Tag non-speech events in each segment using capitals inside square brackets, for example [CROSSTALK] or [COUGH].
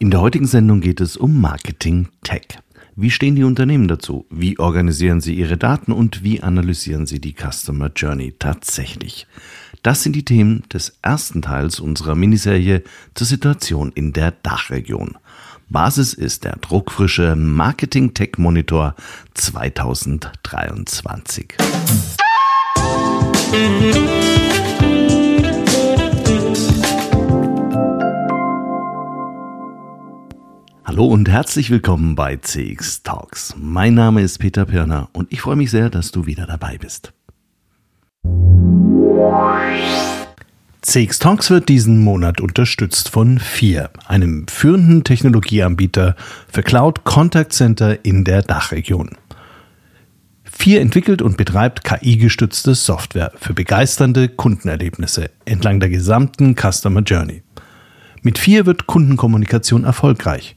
In der heutigen Sendung geht es um Marketing Tech. Wie stehen die Unternehmen dazu? Wie organisieren sie ihre Daten und wie analysieren sie die Customer Journey tatsächlich? Das sind die Themen des ersten Teils unserer Miniserie zur Situation in der Dachregion. Basis ist der druckfrische Marketing Tech Monitor 2023. Hallo und herzlich willkommen bei CX Talks. Mein Name ist Peter Pirner und ich freue mich sehr, dass du wieder dabei bist. CX Talks wird diesen Monat unterstützt von FIR, einem führenden Technologieanbieter für Cloud Contact Center in der Dachregion. FIR entwickelt und betreibt KI-gestützte Software für begeisternde Kundenerlebnisse entlang der gesamten Customer Journey. Mit FIR wird Kundenkommunikation erfolgreich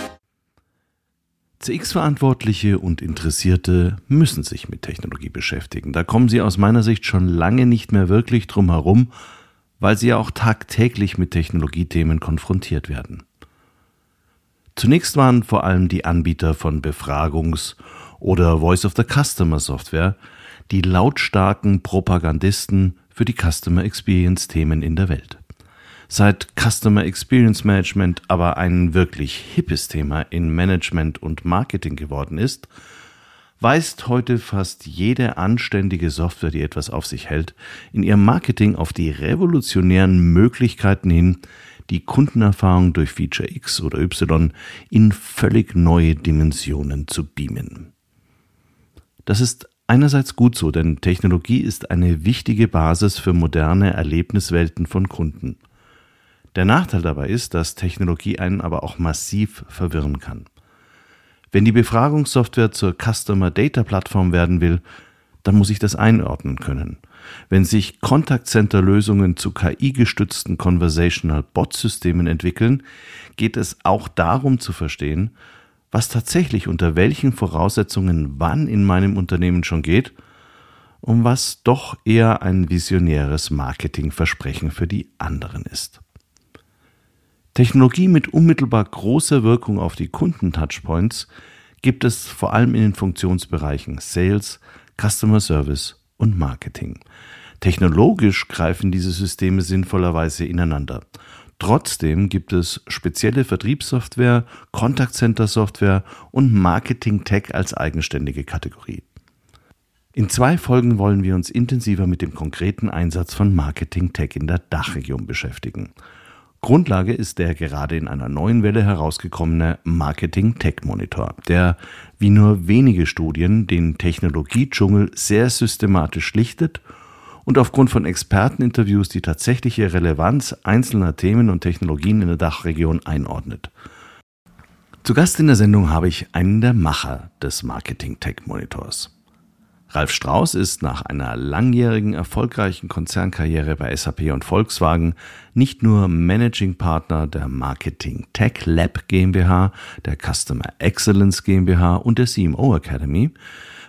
CX-Verantwortliche und Interessierte müssen sich mit Technologie beschäftigen. Da kommen sie aus meiner Sicht schon lange nicht mehr wirklich drum herum, weil sie ja auch tagtäglich mit Technologiethemen konfrontiert werden. Zunächst waren vor allem die Anbieter von Befragungs- oder Voice of the Customer Software die lautstarken Propagandisten für die Customer Experience Themen in der Welt. Seit Customer Experience Management aber ein wirklich hippes Thema in Management und Marketing geworden ist, weist heute fast jede anständige Software, die etwas auf sich hält, in ihrem Marketing auf die revolutionären Möglichkeiten hin, die Kundenerfahrung durch Feature X oder Y in völlig neue Dimensionen zu beamen. Das ist einerseits gut so, denn Technologie ist eine wichtige Basis für moderne Erlebniswelten von Kunden. Der Nachteil dabei ist, dass Technologie einen aber auch massiv verwirren kann. Wenn die Befragungssoftware zur Customer Data Plattform werden will, dann muss ich das einordnen können. Wenn sich Contact Center Lösungen zu KI-gestützten Conversational Bot Systemen entwickeln, geht es auch darum zu verstehen, was tatsächlich unter welchen Voraussetzungen wann in meinem Unternehmen schon geht und was doch eher ein visionäres Marketingversprechen für die anderen ist. Technologie mit unmittelbar großer Wirkung auf die Kunden-Touchpoints gibt es vor allem in den Funktionsbereichen Sales, Customer Service und Marketing. Technologisch greifen diese Systeme sinnvollerweise ineinander. Trotzdem gibt es spezielle Vertriebssoftware, Contact Center Software und Marketing Tech als eigenständige Kategorie. In zwei Folgen wollen wir uns intensiver mit dem konkreten Einsatz von Marketing Tech in der Dachregion beschäftigen. Grundlage ist der gerade in einer neuen Welle herausgekommene Marketing Tech Monitor, der wie nur wenige Studien den Technologiedschungel sehr systematisch schlichtet und aufgrund von Experteninterviews die tatsächliche Relevanz einzelner Themen und Technologien in der Dachregion einordnet. Zu Gast in der Sendung habe ich einen der Macher des Marketing Tech Monitors. Ralf Strauß ist nach einer langjährigen erfolgreichen Konzernkarriere bei SAP und Volkswagen nicht nur Managing Partner der Marketing Tech Lab GmbH, der Customer Excellence GmbH und der CMO Academy.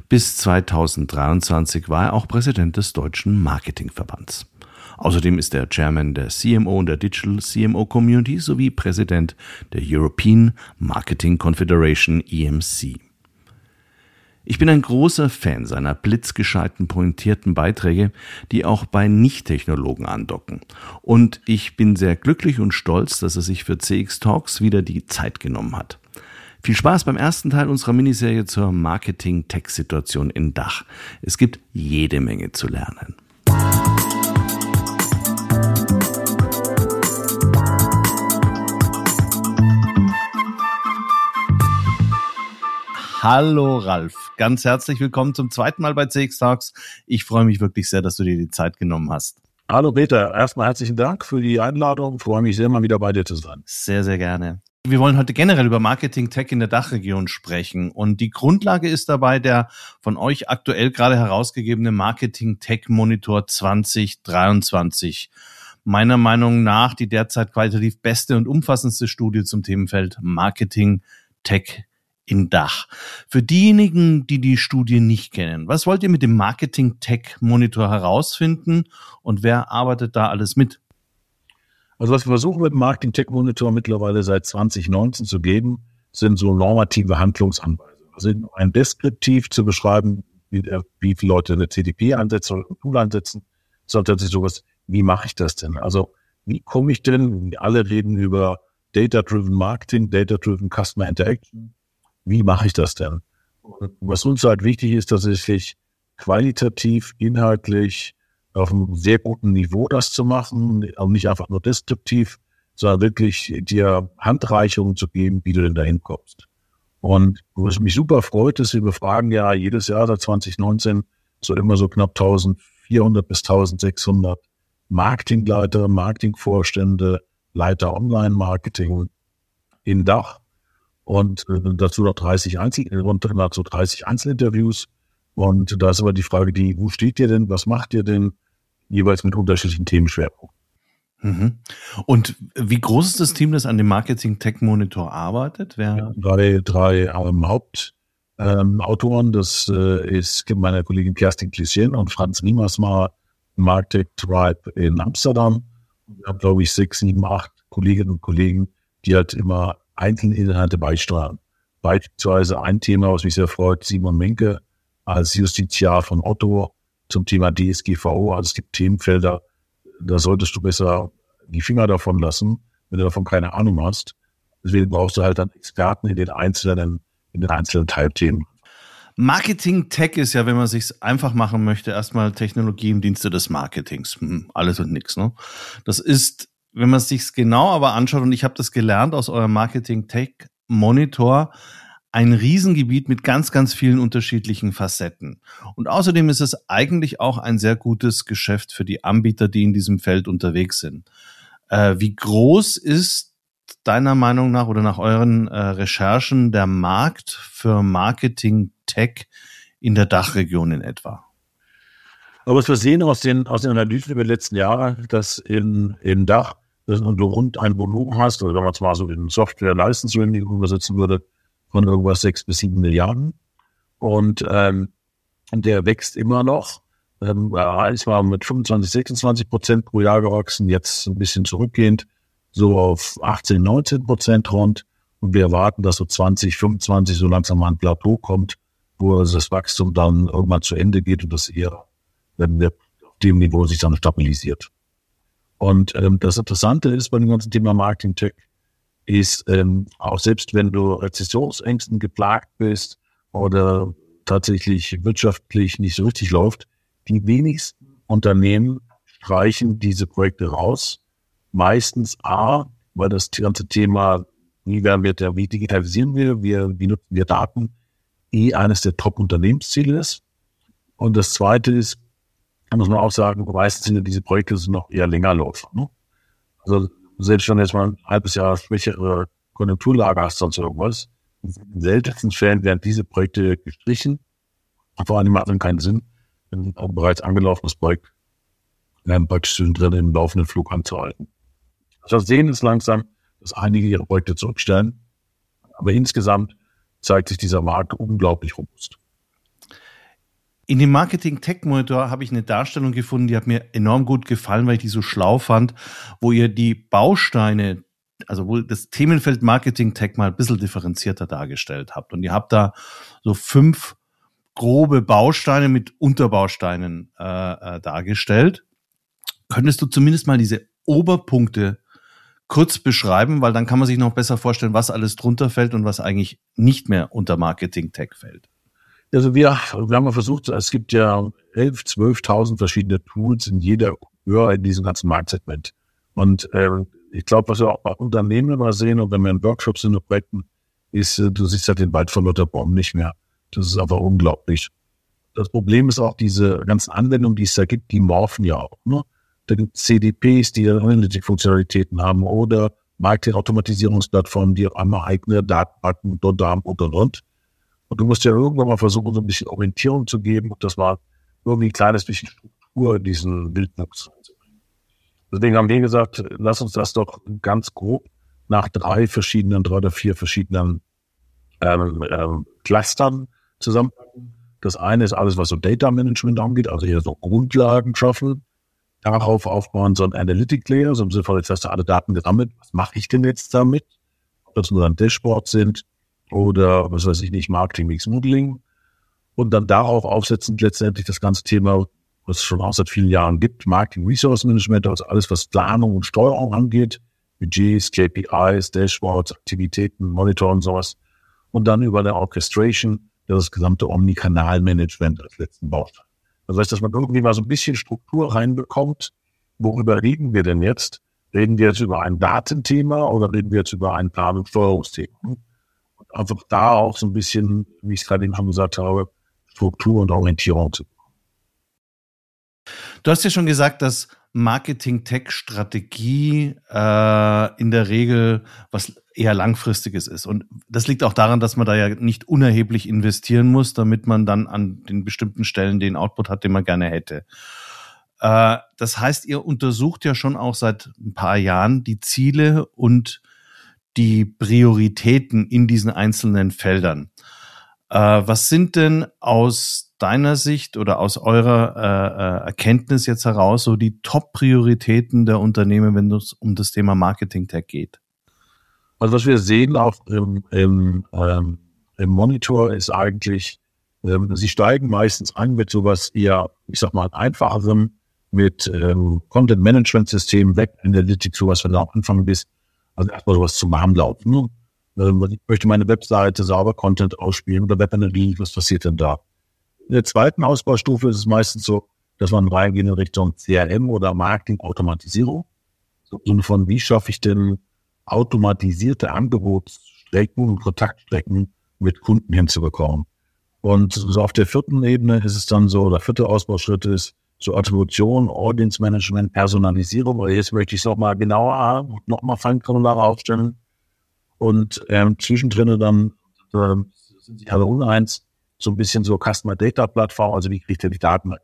Bis 2023 war er auch Präsident des Deutschen Marketingverbands. Außerdem ist er Chairman der CMO und der Digital CMO Community sowie Präsident der European Marketing Confederation EMC. Ich bin ein großer Fan seiner blitzgescheiten, pointierten Beiträge, die auch bei Nicht-Technologen andocken. Und ich bin sehr glücklich und stolz, dass er sich für CX Talks wieder die Zeit genommen hat. Viel Spaß beim ersten Teil unserer Miniserie zur Marketing-Tech-Situation in Dach. Es gibt jede Menge zu lernen. Hallo Ralf, ganz herzlich willkommen zum zweiten Mal bei CX Talks. Ich freue mich wirklich sehr, dass du dir die Zeit genommen hast. Hallo Peter, erstmal herzlichen Dank für die Einladung. Ich freue mich sehr, mal wieder bei dir zu sein. Sehr, sehr gerne. Wir wollen heute generell über Marketing Tech in der Dachregion sprechen. Und die Grundlage ist dabei der von euch aktuell gerade herausgegebene Marketing Tech Monitor 2023. Meiner Meinung nach die derzeit qualitativ beste und umfassendste Studie zum Themenfeld Marketing Tech in Dach. Für diejenigen, die die Studie nicht kennen, was wollt ihr mit dem Marketing Tech Monitor herausfinden und wer arbeitet da alles mit? Also was wir versuchen mit dem Marketing Tech Monitor mittlerweile seit 2019 zu geben, sind so normative Handlungsanweisungen. Also ein deskriptiv zu beschreiben, wie, wie viele Leute eine CDP einsetzen oder ein Tool einsetzen, sondern tatsächlich sowas, wie mache ich das denn? Also wie komme ich denn, alle reden über Data-Driven Marketing, Data-Driven Customer Interaction. Wie mache ich das denn? Und was uns halt wichtig ist, dass ich qualitativ, inhaltlich, auf einem sehr guten Niveau das zu machen, auch nicht einfach nur deskriptiv, sondern wirklich dir Handreichungen zu geben, wie du denn dahin kommst. Und was mich super freut, ist, wir befragen ja jedes Jahr seit 2019 so immer so knapp 1400 bis 1600 Marketingleiter, Marketingvorstände, Leiter Online-Marketing in Dach und äh, dazu noch 30 Einzel, rund dazu 30 Einzelinterviews. Und da ist aber die Frage, die, wo steht ihr denn, was macht ihr denn? jeweils mit unterschiedlichen Themenschwerpunkten. Mhm. Und wie groß ist das Team, das an dem Marketing Tech Monitor arbeitet? Wer? Drei, drei ähm, Hauptautoren. Ähm, das äh, ist meine Kollegin Kerstin Klischien und Franz Riemersmar, Marktech Tribe in Amsterdam. Wir haben, glaube ich, sechs, sieben, acht Kolleginnen und Kollegen, die halt immer einzelne Inhalte beisteuern. Beispielsweise ein Thema, was mich sehr freut, Simon Menke als Justiziar von Otto zum Thema DSGVO. Also es gibt Themenfelder, da solltest du besser die Finger davon lassen, wenn du davon keine Ahnung hast. Deswegen brauchst du halt dann Experten in den einzelnen, in den einzelnen Teilthemen. Marketing Tech ist ja, wenn man sich einfach machen möchte, erstmal Technologie im Dienste des Marketings. Hm, alles und nichts. Ne? Das ist, wenn man es sich genau aber anschaut, und ich habe das gelernt aus eurem Marketing Tech Monitor, ein Riesengebiet mit ganz, ganz vielen unterschiedlichen Facetten. Und außerdem ist es eigentlich auch ein sehr gutes Geschäft für die Anbieter, die in diesem Feld unterwegs sind. Äh, wie groß ist deiner Meinung nach oder nach euren äh, Recherchen der Markt für Marketing Tech in der Dachregion in etwa? Aber was wir sehen aus den, aus den Analysen über die letzten Jahre, dass in, in Dach, dass du rund ein Volumen hast, oder wenn man es mal so in Software-License übersetzen würde, von irgendwas sechs bis sieben Milliarden. Und ähm, der wächst immer noch. Ähm, ist mal mit 25, 26 Prozent pro Jahr gewachsen, jetzt ein bisschen zurückgehend, so auf 18, 19 Prozent rund. Und wir erwarten, dass so 20, 25 so langsam mal ein Plateau kommt, wo das Wachstum dann irgendwann zu Ende geht und das eher, wenn wir auf dem Niveau sich dann stabilisiert. Und ähm, das Interessante ist bei dem ganzen Thema Marketing Tech, ist, ähm, auch selbst wenn du Rezessionsängsten geplagt bist oder tatsächlich wirtschaftlich nicht so richtig läuft, die wenigsten Unternehmen streichen diese Projekte raus. Meistens A, weil das ganze Thema, wie werden wir, wie digitalisieren wir, wie, wie nutzen wir Daten, eh eines der Top-Unternehmensziele ist. Und das zweite ist, muss man auch sagen, meistens sind diese Projekte noch eher länger laufen. Ne? Also selbst wenn jetzt mal ein halbes Jahr schwächere Konjunkturlage hast, sonst irgendwas, in seltensten Fällen werden diese Projekte gestrichen. Vor allem macht es keinen Sinn, ein bereits angelaufenes Projekt ähm, praktisch drin im laufenden Flug anzuhalten. Also wir sehen es langsam, dass einige ihre Projekte zurückstellen. Aber insgesamt zeigt sich dieser Markt unglaublich robust. In dem Marketing Tech Monitor habe ich eine Darstellung gefunden, die hat mir enorm gut gefallen, weil ich die so schlau fand, wo ihr die Bausteine, also wo das Themenfeld Marketing Tech mal ein bisschen differenzierter dargestellt habt. Und ihr habt da so fünf grobe Bausteine mit Unterbausteinen äh, äh, dargestellt. Könntest du zumindest mal diese Oberpunkte kurz beschreiben, weil dann kann man sich noch besser vorstellen, was alles drunter fällt und was eigentlich nicht mehr unter Marketing Tech fällt. Also wir, wir haben versucht, es gibt ja 11.000, 12.000 verschiedene Tools in jeder Höhe in diesem ganzen Marktsegment. Und äh, ich glaube, was wir auch bei Unternehmen immer sehen und wenn wir in Workshops sind und Projekten, ist, äh, du siehst halt den Wald von lauter Baum nicht mehr. Das ist einfach unglaublich. Das Problem ist auch diese ganzen Anwendungen, die es da gibt, die morphen ja auch. Ne? Da gibt es CDPs, die Analytic-Funktionalitäten haben oder Marketing-Automatisierungsplattformen, die auf einmal eigene Datenbanken dort haben und und und. Und du musst ja irgendwann mal versuchen, so ein bisschen Orientierung zu geben und das war irgendwie ein kleines bisschen Struktur in diesen Bildnutz reinzubringen. Deswegen haben wir gesagt, lass uns das doch ganz grob nach drei verschiedenen, drei oder vier verschiedenen ähm, ähm, Clustern zusammenpacken. Das eine ist alles, was so Data Management angeht, also hier so Grundlagen schaffen, darauf aufbauen, so ein Analytic Layer, so im Sinne von, jetzt hast du alle Daten gesammelt, was mache ich denn jetzt damit? Ob das nur ein Dashboard sind oder, was weiß ich nicht, Marketing Mix Modeling. Und dann darauf aufsetzend letztendlich das ganze Thema, was es schon auch seit vielen Jahren gibt, Marketing Resource Management, also alles, was Planung und Steuerung angeht, Budgets, KPIs, Dashboards, Aktivitäten, Monitor und sowas. Und dann über eine Orchestration, das gesamte Omnikanalmanagement als letzten Baustein. Das heißt, dass man irgendwie mal so ein bisschen Struktur reinbekommt. Worüber reden wir denn jetzt? Reden wir jetzt über ein Datenthema oder reden wir jetzt über ein Plan- einfach da auch so ein bisschen, wie ich es gerade eben schon gesagt habe, Struktur und Orientierung zu. Du hast ja schon gesagt, dass Marketing-Tech-Strategie äh, in der Regel was eher langfristiges ist. Und das liegt auch daran, dass man da ja nicht unerheblich investieren muss, damit man dann an den bestimmten Stellen den Output hat, den man gerne hätte. Äh, das heißt, ihr untersucht ja schon auch seit ein paar Jahren die Ziele und die Prioritäten in diesen einzelnen Feldern. Äh, was sind denn aus deiner Sicht oder aus eurer äh, äh, Erkenntnis jetzt heraus so die Top-Prioritäten der Unternehmen, wenn es um das Thema Marketing-Tech geht? Also was wir sehen auch im, im, ähm, im Monitor ist eigentlich, ähm, sie steigen meistens an mit sowas eher, ich sag mal, einfacherem, mit ähm, Content-Management-System, Web-Analytics, sowas, wenn du am Anfang bist. Also erstmal sowas zum Warmlaufen. Ne? Ähm, ich möchte meine Webseite sauber Content ausspielen oder Web-Analytics, was passiert denn da? In der zweiten Ausbaustufe ist es meistens so, dass man reingeht in Richtung CRM oder Marketing-Automatisierung. So von, wie schaffe ich denn automatisierte Angebotsstrecken und Kontaktstrecken mit Kunden hinzubekommen? Und so auf der vierten Ebene ist es dann so, oder vierte Ausbauschritt ist so Attribution, Audience Management, Personalisierung. Aber jetzt möchte ich es nochmal genauer, nochmal feingranularer aufstellen. Und ähm, zwischendrin dann äh, sind sich alle uneins so ein bisschen so Customer Data Plattform, also wie kriegt ihr die Daten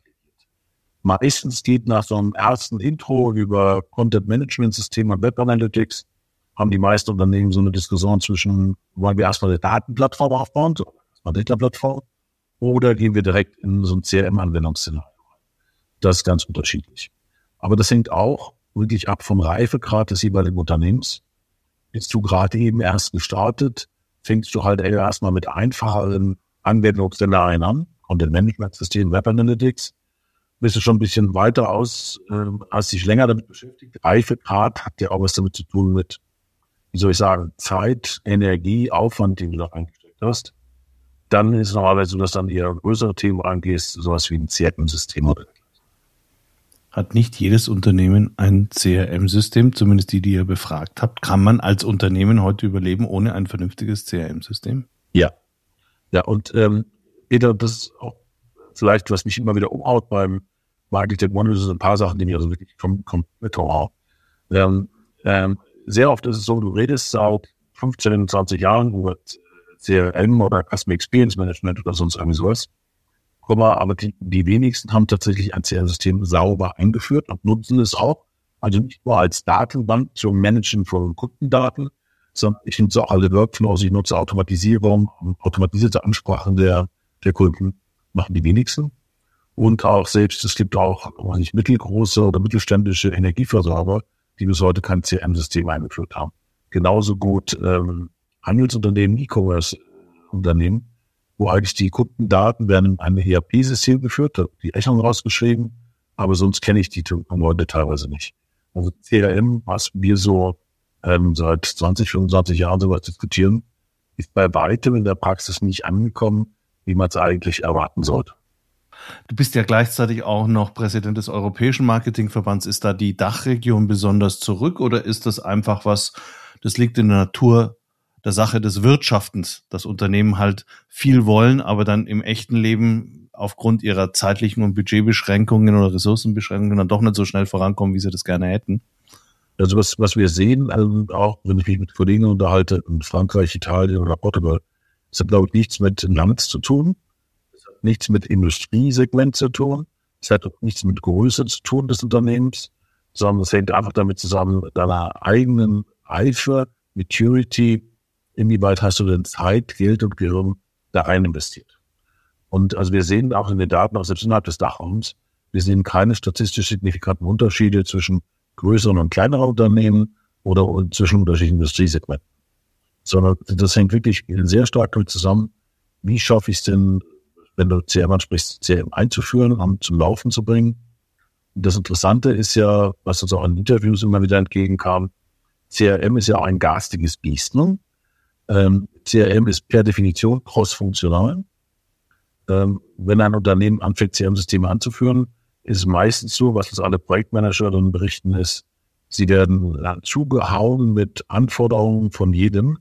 Meistens geht nach so einem ersten Intro über Content Management System und Web Analytics, haben die meisten Unternehmen so eine Diskussion zwischen, wollen wir erstmal eine Datenplattform aufbauen, so eine Data Plattform, oder gehen wir direkt in so ein CRM-Anwendungsszenario. Das ist ganz unterschiedlich. Aber das hängt auch wirklich ab vom Reifegrad des jeweiligen Unternehmens. Bist du gerade eben erst gestartet, fängst du halt erstmal mit einfacheren Anwendungsszenarien an, Content Management System, Web Analytics. Bist du schon ein bisschen weiter aus, äh, hast dich länger damit beschäftigt. Reifegrad hat ja auch was damit zu tun mit, wie soll ich sagen, Zeit, Energie, Aufwand, den du da reingesteckt hast. Dann ist es normalerweise so, dass dann eher größere Themen rangehst, sowas wie ein CRM-System oder hat nicht jedes Unternehmen ein CRM-System, zumindest die, die ihr befragt habt. Kann man als Unternehmen heute überleben ohne ein vernünftiges CRM-System? Ja, ja, und ähm, das ist auch vielleicht, was mich immer wieder umhaut beim Marketing One, das sind ein paar Sachen, die mir also wirklich komplett kom umhauen. Ähm, ähm, sehr oft ist es so, du redest seit 15, 20 Jahren über CRM oder Customer Experience Management oder sonst irgendwie sowas. Aber die, die wenigsten haben tatsächlich ein CRM-System sauber eingeführt und nutzen es auch. Also nicht nur als Datenbank zum Managen von Kundendaten, sondern ich nutze auch alle Workflows, ich nutze Automatisierung, automatisierte Ansprachen der, der Kunden, machen die wenigsten. Und auch selbst, es gibt auch nicht, mittelgroße oder mittelständische Energieversorger, die bis heute kein CRM-System eingeführt haben. Genauso gut ähm, Handelsunternehmen, E-Commerce-Unternehmen, wo eigentlich die Kundendaten werden in einem ERP-System geführt, die Rechnung rausgeschrieben, aber sonst kenne ich die Leute teilweise nicht. Also CRM, was wir so ähm, seit 20, 25 Jahren sowas diskutieren, ist bei weitem in der Praxis nicht angekommen, wie man es eigentlich erwarten sollte. Du bist ja gleichzeitig auch noch Präsident des Europäischen Marketingverbands. Ist da die Dachregion besonders zurück oder ist das einfach was, das liegt in der Natur der Sache des Wirtschaftens, dass Unternehmen halt viel wollen, aber dann im echten Leben aufgrund ihrer zeitlichen und Budgetbeschränkungen oder Ressourcenbeschränkungen dann doch nicht so schnell vorankommen, wie sie das gerne hätten? Also was, was wir sehen, also auch wenn ich mich mit Kollegen unterhalte in Frankreich, Italien oder Portugal, es hat, glaube ich, nichts mit Land zu tun. Es hat nichts mit Industriesegment zu tun. Es hat auch nichts mit Größe zu tun des Unternehmens, sondern es hängt einfach damit zusammen, deiner eigenen Eifer, Maturity, inwieweit hast du denn Zeit, Geld und Gehirn da rein investiert. Und also wir sehen auch in den Daten, auch selbst innerhalb des Dachraums, wir sehen keine statistisch signifikanten Unterschiede zwischen größeren und kleineren Unternehmen oder zwischen unterschiedlichen Industriesegmenten. Sondern das hängt wirklich sehr stark damit zusammen, wie schaffe ich es denn, wenn du CRM ansprichst, CRM einzuführen und zum Laufen zu bringen. Und das Interessante ist ja, was uns auch in Interviews immer wieder entgegenkam, CRM ist ja ein garstiges Biest. Ne? Ähm, CRM ist per Definition cross-funktional. Ähm, wenn ein Unternehmen anfängt, CRM-Systeme anzuführen, ist meistens so, was uns alle Projektmanager dann berichten, ist, sie werden zugehauen mit Anforderungen von jedem.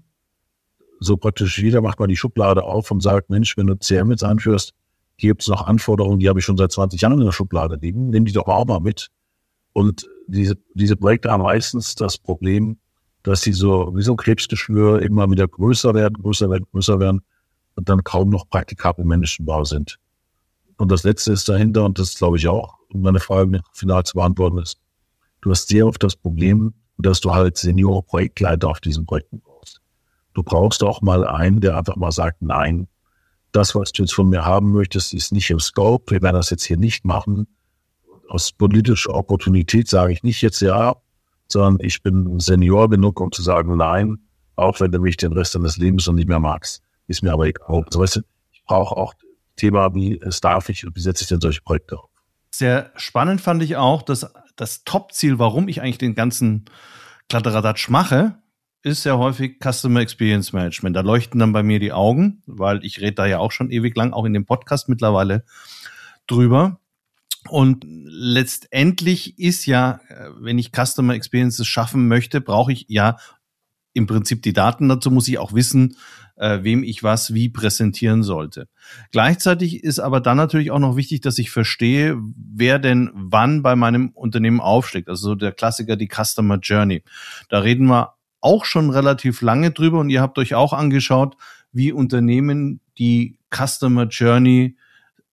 So praktisch jeder macht mal die Schublade auf und sagt, Mensch, wenn du CRM jetzt einführst, gibt es noch Anforderungen, die habe ich schon seit 20 Jahren in der Schublade liegen, nimm die doch auch mal mit. Und diese, diese Projekte haben meistens das Problem, dass sie so wie so Krebsgeschwür immer wieder größer werden, größer werden, größer werden und dann kaum noch praktikabel Menschenbau sind. Und das Letzte ist dahinter, und das glaube ich auch, um meine Frage final zu beantworten ist, du hast sehr oft das Problem, dass du halt Senior-Projektleiter auf diesen Projekten brauchst. Du brauchst auch mal einen, der einfach mal sagt, nein, das, was du jetzt von mir haben möchtest, ist nicht im Scope. Wir werden das jetzt hier nicht machen. Aus politischer Opportunität sage ich nicht jetzt ja, sondern ich bin Senior genug, um zu sagen, nein, auch wenn du mich den Rest deines Lebens noch nicht mehr magst, ist mir aber egal. Also, weißt du, ich brauche auch Thema, wie es darf ich und wie setze ich denn solche Projekte auf. Sehr spannend fand ich auch, dass das Top-Ziel, warum ich eigentlich den ganzen Kladderadatsch mache, ist sehr häufig Customer Experience Management. Da leuchten dann bei mir die Augen, weil ich rede da ja auch schon ewig lang, auch in dem Podcast mittlerweile drüber. Und letztendlich ist ja, äh, wenn ich Customer Experiences schaffen möchte, brauche ich ja im Prinzip die Daten dazu, muss ich auch wissen, äh, wem ich was wie präsentieren sollte. Gleichzeitig ist aber dann natürlich auch noch wichtig, dass ich verstehe, wer denn wann bei meinem Unternehmen aufschlägt. Also so der Klassiker, die Customer Journey. Da reden wir auch schon relativ lange drüber und ihr habt euch auch angeschaut, wie Unternehmen die Customer Journey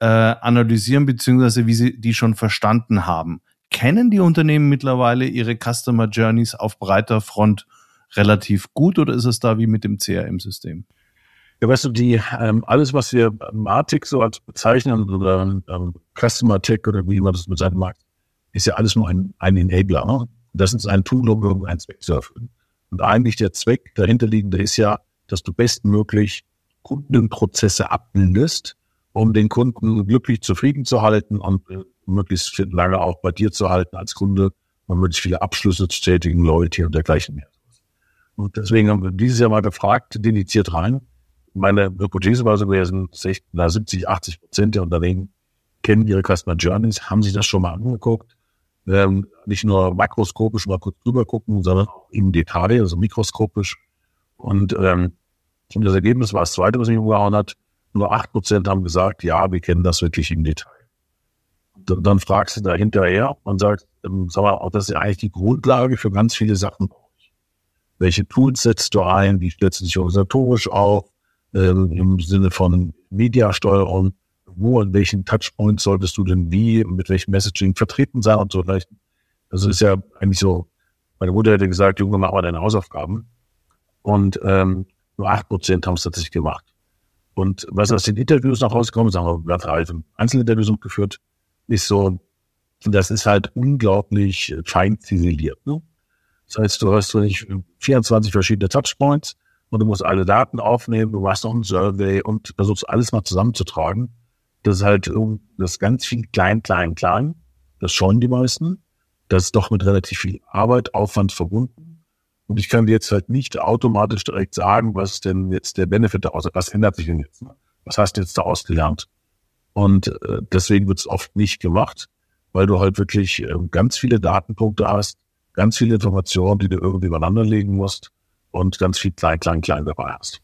äh, analysieren, beziehungsweise wie sie die schon verstanden haben. Kennen die Unternehmen mittlerweile ihre Customer Journeys auf breiter Front relativ gut oder ist es da wie mit dem CRM-System? Ja, weißt du, die, ähm, alles, was wir Matic so als bezeichnen oder ähm, Customer Tech oder wie man das mit seinem Markt, ist ja alles nur ein, ein Enabler. Ne? Das ist ein Tool, um irgendeinen Zweck zu erfüllen. Und eigentlich der Zweck dahinterliegende ist ja, dass du bestmöglich Kundenprozesse abbildest, um den Kunden glücklich zufrieden zu halten und möglichst lange auch bei dir zu halten als Kunde und möglichst viele Abschlüsse zu tätigen, Loyalty und dergleichen mehr. Und deswegen haben wir dieses Jahr mal gefragt, dediziert rein. Meine Hypothese war so gewesen, 70, 80 Prozent der Unternehmen kennen ihre Customer Journeys, haben sich das schon mal angeguckt. Ähm, nicht nur makroskopisch mal kurz drüber gucken, sondern auch im Detail, also mikroskopisch. Und ähm, das Ergebnis war das zweite, was mich umgehauen hat. Nur acht Prozent haben gesagt, ja, wir kennen das wirklich im Detail. Und dann fragst du da hinterher und sagst, ähm, sag mal, das ist ja eigentlich die Grundlage für ganz viele Sachen welche Tools setzt du ein, wie stellst du dich organisatorisch auf, ähm, im Sinne von Mediasteuerung, wo und welchen Touchpoints solltest du denn wie, mit welchem Messaging vertreten sein und so. Also ist ja eigentlich so, meine Mutter hätte gesagt, Junge, mach mal deine Hausaufgaben. Und ähm, nur acht Prozent haben es tatsächlich gemacht. Und was aus den Interviews noch rausgekommen ist, haben wir drei Einzelinterviews geführt, ist so, das ist halt unglaublich fein ziseliert. Ne? Das heißt, du hast nicht 24 verschiedene Touchpoints und du musst alle Daten aufnehmen, du machst noch ein Survey und versuchst alles mal zusammenzutragen. Das ist halt das ist ganz viel klein, klein, klein. Das scheuen die meisten. Das ist doch mit relativ viel Arbeit, Aufwand verbunden. Und ich kann dir jetzt halt nicht automatisch direkt sagen, was ist denn jetzt der Benefit daraus, was ändert sich denn jetzt? Ne? Was hast du jetzt daraus gelernt? Und äh, deswegen wird es oft nicht gemacht, weil du halt wirklich äh, ganz viele Datenpunkte hast, ganz viele Informationen, die du irgendwie übereinander legen musst und ganz viel klein, klein, klein dabei hast.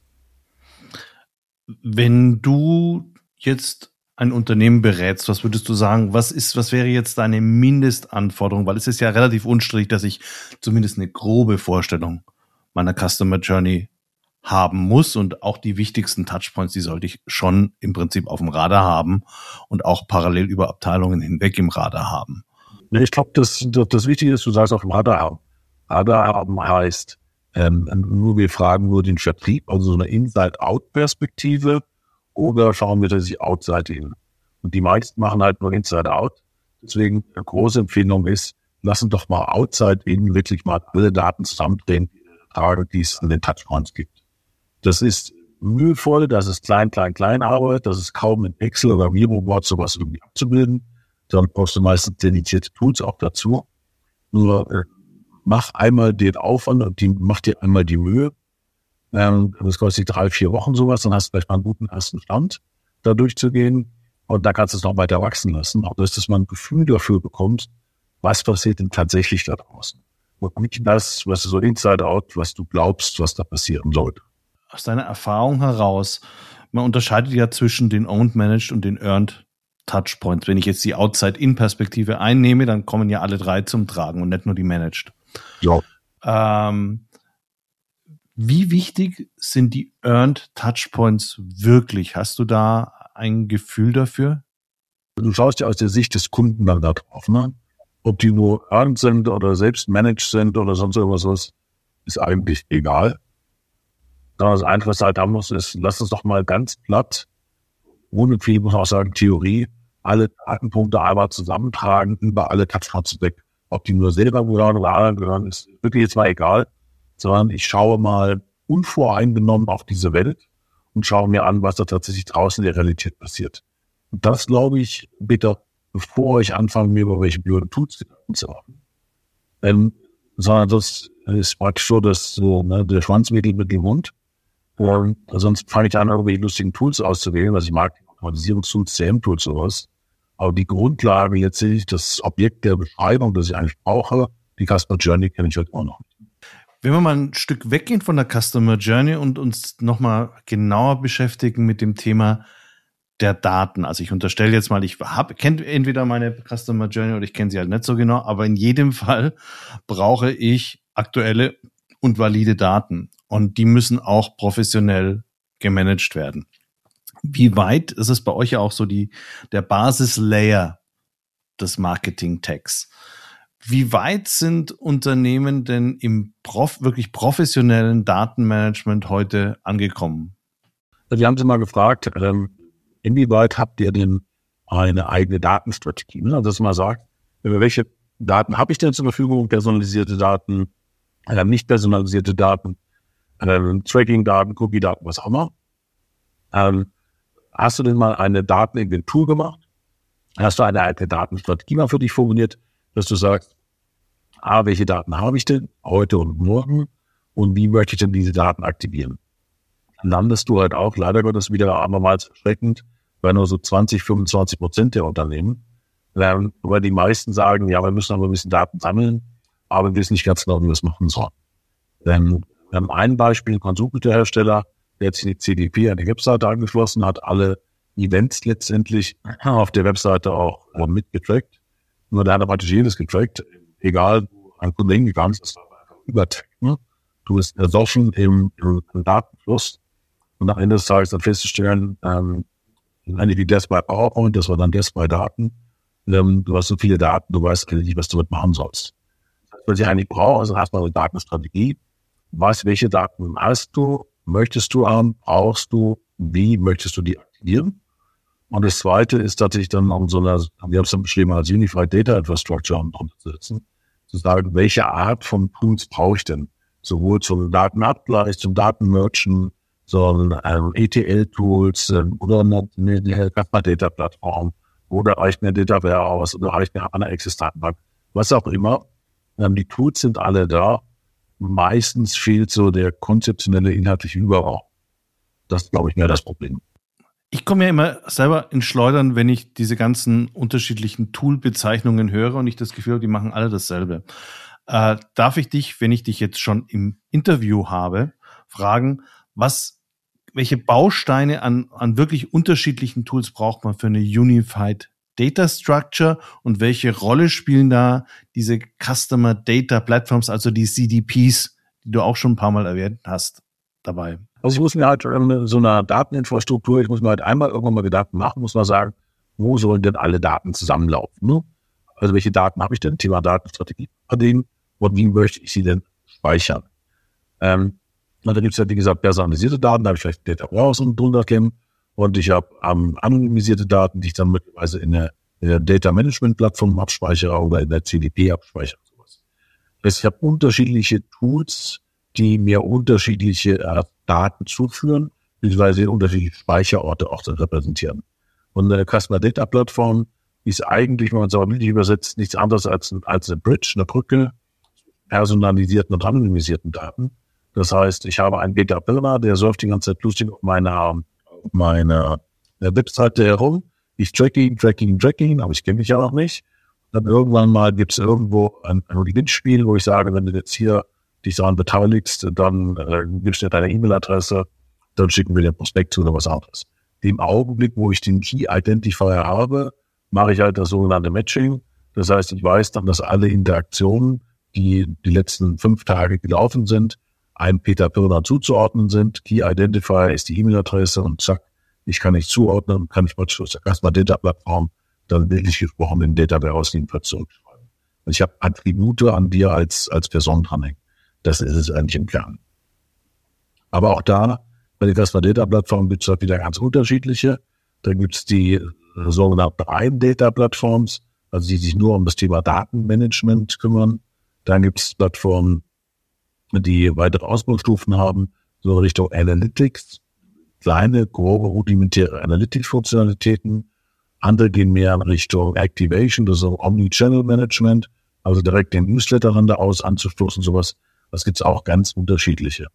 Wenn du jetzt ein Unternehmen berätst, was würdest du sagen, was ist, was wäre jetzt deine Mindestanforderung? Weil es ist ja relativ unstrittig, dass ich zumindest eine grobe Vorstellung meiner Customer Journey haben muss und auch die wichtigsten Touchpoints, die sollte ich schon im Prinzip auf dem Radar haben und auch parallel über Abteilungen hinweg im Radar haben. Ich glaube, das, das, das Wichtige ist, du sagst auf dem Radar haben. Radar haben heißt, ähm, nur wir fragen nur den Vertrieb, also so eine Inside-Out-Perspektive, oder schauen wir dass sich Outside-In. Und die meisten machen halt nur Inside-Out. Deswegen eine große Empfehlung ist, lassen doch mal Outside-In wirklich mal alle Daten zusammendrehen, die es in den Touchpoints gibt. Das ist mühevoll, das ist klein, klein, klein Arbeit, das ist kaum in Excel oder ViroBoard sowas irgendwie abzubilden. Dann brauchst du meistens dedizierte Tools auch dazu. Nur äh, mach einmal den Aufwand und die, mach dir einmal die Mühe. Ähm, das kostet drei, vier Wochen sowas, dann hast du vielleicht mal einen guten ersten Stand, da durchzugehen. Und da kannst du es noch weiter wachsen lassen. Auch dass du mal ein Gefühl dafür bekommst, was passiert denn tatsächlich da draußen. Und nicht das, was so inside out, was du glaubst, was da passieren sollte aus deiner Erfahrung heraus, man unterscheidet ja zwischen den Owned, Managed und den Earned Touchpoints. Wenn ich jetzt die Outside-In-Perspektive einnehme, dann kommen ja alle drei zum Tragen und nicht nur die Managed. Ja. Ähm, wie wichtig sind die Earned Touchpoints wirklich? Hast du da ein Gefühl dafür? Du schaust ja aus der Sicht des Kunden dann da drauf, ne? Ob die nur earned sind oder selbst managed sind oder sonst irgendwas, ist eigentlich egal. Das Einzige, was halt haben muss, ist, lass uns doch mal ganz platt, ohne viel, muss man auch sagen, Theorie, alle Datenpunkte einmal zusammentragen, über alle Touchpoints weg. Ob die nur selber gehören oder anderen gehören, ist wirklich jetzt mal egal, sondern ich schaue mal unvoreingenommen auf diese Welt und schaue mir an, was da tatsächlich draußen in der Realität passiert. Und das glaube ich, bitte, bevor ich anfange, mir über welche blöden Tools zu machen. Ähm, sondern das ist praktisch so, dass so, ne, der Schwanzwedel mit dem Hund. Und sonst fange ich an, irgendwelche lustigen Tools auszuwählen, was ich mag, Automatisierungstools, CM-Tools, sowas. Aber die Grundlage letztlich, das Objekt der Beschreibung, das ich eigentlich brauche, die Customer Journey kenne ich heute auch noch. Wenn wir mal ein Stück weggehen von der Customer Journey und uns nochmal genauer beschäftigen mit dem Thema der Daten. Also ich unterstelle jetzt mal, ich habe kenne entweder meine Customer Journey oder ich kenne sie halt nicht so genau, aber in jedem [LAUGHS] Fall brauche ich aktuelle und valide Daten und die müssen auch professionell gemanagt werden. Wie weit ist es bei euch ja auch so die, der Basislayer des Marketing-Tags? Wie weit sind Unternehmen denn im prof wirklich professionellen Datenmanagement heute angekommen? Wir haben Sie mal gefragt, ähm, inwieweit habt ihr denn eine eigene Datenstrategie? Ne? Also, dass man sagt, welche Daten habe ich denn zur Verfügung? Personalisierte Daten, äh, nicht personalisierte Daten, ähm, Tracking-Daten, Cookie-Daten, was auch immer. Ähm, hast du denn mal eine Dateninventur gemacht? Hast du eine alte Datenstrategie mal für dich formuliert, dass du sagst, ah, welche Daten habe ich denn heute und morgen und wie möchte ich denn diese Daten aktivieren? Dann landest du halt auch, leider Gottes wieder abermals erschreckend, bei nur so 20, 25 Prozent der Unternehmen, ähm, weil die meisten sagen, ja, wir müssen aber ein bisschen Daten sammeln, aber wir wissen nicht ganz genau, wie wir es machen sollen. Denn wir haben ein Beispiel, ein Konsumgüterhersteller, der jetzt die CDP an die Webseite angeschlossen hat, alle Events letztendlich auf der Webseite auch mitgetrackt. Nur der hat praktisch jedes getrackt, egal, wo ein Kunde hingegangen ist, das war einfach übertrackt. Ne? Du bist ersoffen im, im Datenfluss und nach Ende des Tages dann festzustellen, ähm, eigentlich wie das bei PowerPoint, das war dann das bei Daten. Ähm, du hast so viele Daten, du weißt nicht, was du damit machen sollst. Was ich eigentlich brauche, also erstmal eine Datenstrategie, was, welche Daten hast du, möchtest du haben, brauchst du, wie möchtest du die aktivieren? Und das zweite ist tatsächlich dann um so einer, wir haben es dann beschrieben als Unified Data Infrastructure umzusetzen, zu sagen, welche Art von Tools brauche ich denn? Sowohl zum Datenabgleich, zum Datenmerchant, so ähm, ETL-Tools ähm, oder eine, eine Customer Data Plattform oder reicht mir Data Warehouse oder reicht eine Access-Datenbank, was auch immer. Ähm, die Tools sind alle da meistens fehlt so der konzeptionelle inhaltliche Überbau. Das glaube ich mehr das Problem. Ich komme ja immer selber in Schleudern, wenn ich diese ganzen unterschiedlichen Tool-Bezeichnungen höre und ich das Gefühl habe, die machen alle dasselbe. Äh, darf ich dich, wenn ich dich jetzt schon im Interview habe, fragen, was welche Bausteine an, an wirklich unterschiedlichen Tools braucht man für eine Unified Data Structure und welche Rolle spielen da diese Customer Data Platforms, also die CDPs, die du auch schon ein paar Mal erwähnt hast, dabei? Also ich muss mir halt so eine Dateninfrastruktur, ich muss mir halt einmal irgendwann mal Gedanken machen, muss man sagen, wo sollen denn alle Daten zusammenlaufen? Ne? Also welche Daten habe ich denn? Thema Datenstrategie verdienen und wie möchte ich sie denn speichern? Ähm, und da gibt es ja, wie gesagt, personalisierte Daten, da habe ich vielleicht Data Warehouse und drunter kämen. Und ich habe ähm, anonymisierte Daten, die ich dann möglicherweise in der, der Data Management Plattform abspeichere oder in der CDP abspeichere. Sowas. Ich habe unterschiedliche Tools, die mir unterschiedliche äh, Daten zuführen, beziehungsweise unterschiedliche Speicherorte auch repräsentieren. Und eine Customer Data Plattform ist eigentlich, wenn man es aber bildlich übersetzt, nichts anderes als, als eine Bridge, eine Brücke, personalisierten und anonymisierten Daten. Das heißt, ich habe einen Data Builder, der surft die ganze Zeit lustig auf meiner, meiner Webseite herum. Ich track ihn, track ihn, track ihn, aber ich kenne mich ja noch nicht. Dann irgendwann mal gibt es irgendwo ein, ein Gewinnspiel, wo ich sage, wenn du jetzt hier dich daran beteiligst, dann äh, gibst du dir deine E-Mail-Adresse, dann schicken wir dir Prospekt zu oder was anderes. Dem Augenblick, wo ich den Key Identifier habe, mache ich halt das sogenannte Matching. Das heißt, ich weiß dann, dass alle Interaktionen, die die letzten fünf Tage gelaufen sind, einem Peter Pirner zuzuordnen sind. Key Identifier ist die E-Mail-Adresse und zack, ich kann nicht zuordnen, kann ich mal erstmal Data-Plattform, dann bildlich gesprochen in Data Warehouse jedenfalls zurückschreiben. Und ich habe Attribute an dir als, als Person dranhängen. Das ist es eigentlich im Kern. Aber auch da, bei Data Plattform gibt es halt wieder ganz unterschiedliche. Da gibt es die äh, sogenannten rein Data Plattforms, also die sich nur um das Thema Datenmanagement kümmern. Dann gibt es Plattformen, die weitere Ausbaustufen haben, so Richtung Analytics, kleine, grobe, rudimentäre Analytics-Funktionalitäten. Andere gehen mehr in Richtung Activation, das ist Omni-Channel Management, also direkt den Newsletter aus anzustoßen, sowas. Das gibt's auch ganz unterschiedliche.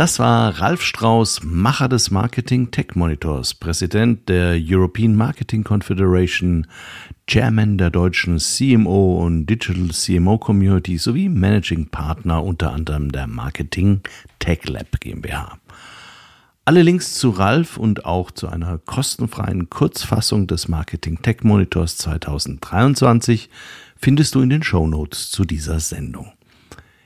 Das war Ralf Strauß, Macher des Marketing Tech Monitors, Präsident der European Marketing Confederation, Chairman der deutschen CMO und Digital CMO Community sowie Managing Partner unter anderem der Marketing Tech Lab GmbH. Alle Links zu Ralf und auch zu einer kostenfreien Kurzfassung des Marketing Tech Monitors 2023 findest du in den Show Notes zu dieser Sendung.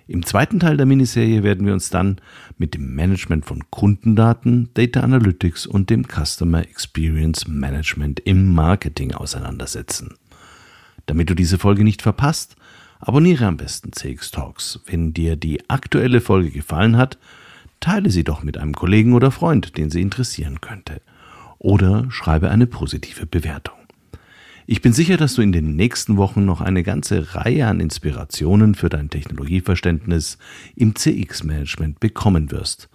Im zweiten Teil der Miniserie werden wir uns dann mit dem Management von Kundendaten, Data Analytics und dem Customer Experience Management im Marketing auseinandersetzen. Damit du diese Folge nicht verpasst, abonniere am besten CX Talks. Wenn dir die aktuelle Folge gefallen hat, teile sie doch mit einem Kollegen oder Freund, den sie interessieren könnte. Oder schreibe eine positive Bewertung. Ich bin sicher, dass du in den nächsten Wochen noch eine ganze Reihe an Inspirationen für dein Technologieverständnis im CX-Management bekommen wirst.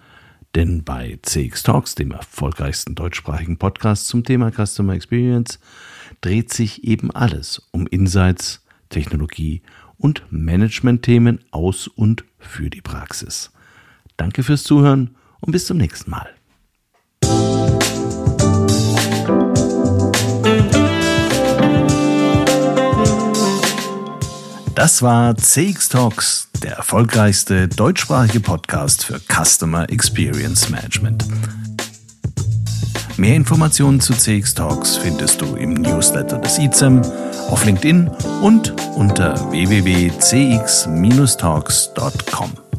Denn bei CX Talks, dem erfolgreichsten deutschsprachigen Podcast zum Thema Customer Experience, dreht sich eben alles um Insights, Technologie und Management-Themen aus und für die Praxis. Danke fürs Zuhören und bis zum nächsten Mal. Das war CX Talks, der erfolgreichste deutschsprachige Podcast für Customer Experience Management. Mehr Informationen zu CX Talks findest du im Newsletter des ICEM, auf LinkedIn und unter www.cx-talks.com.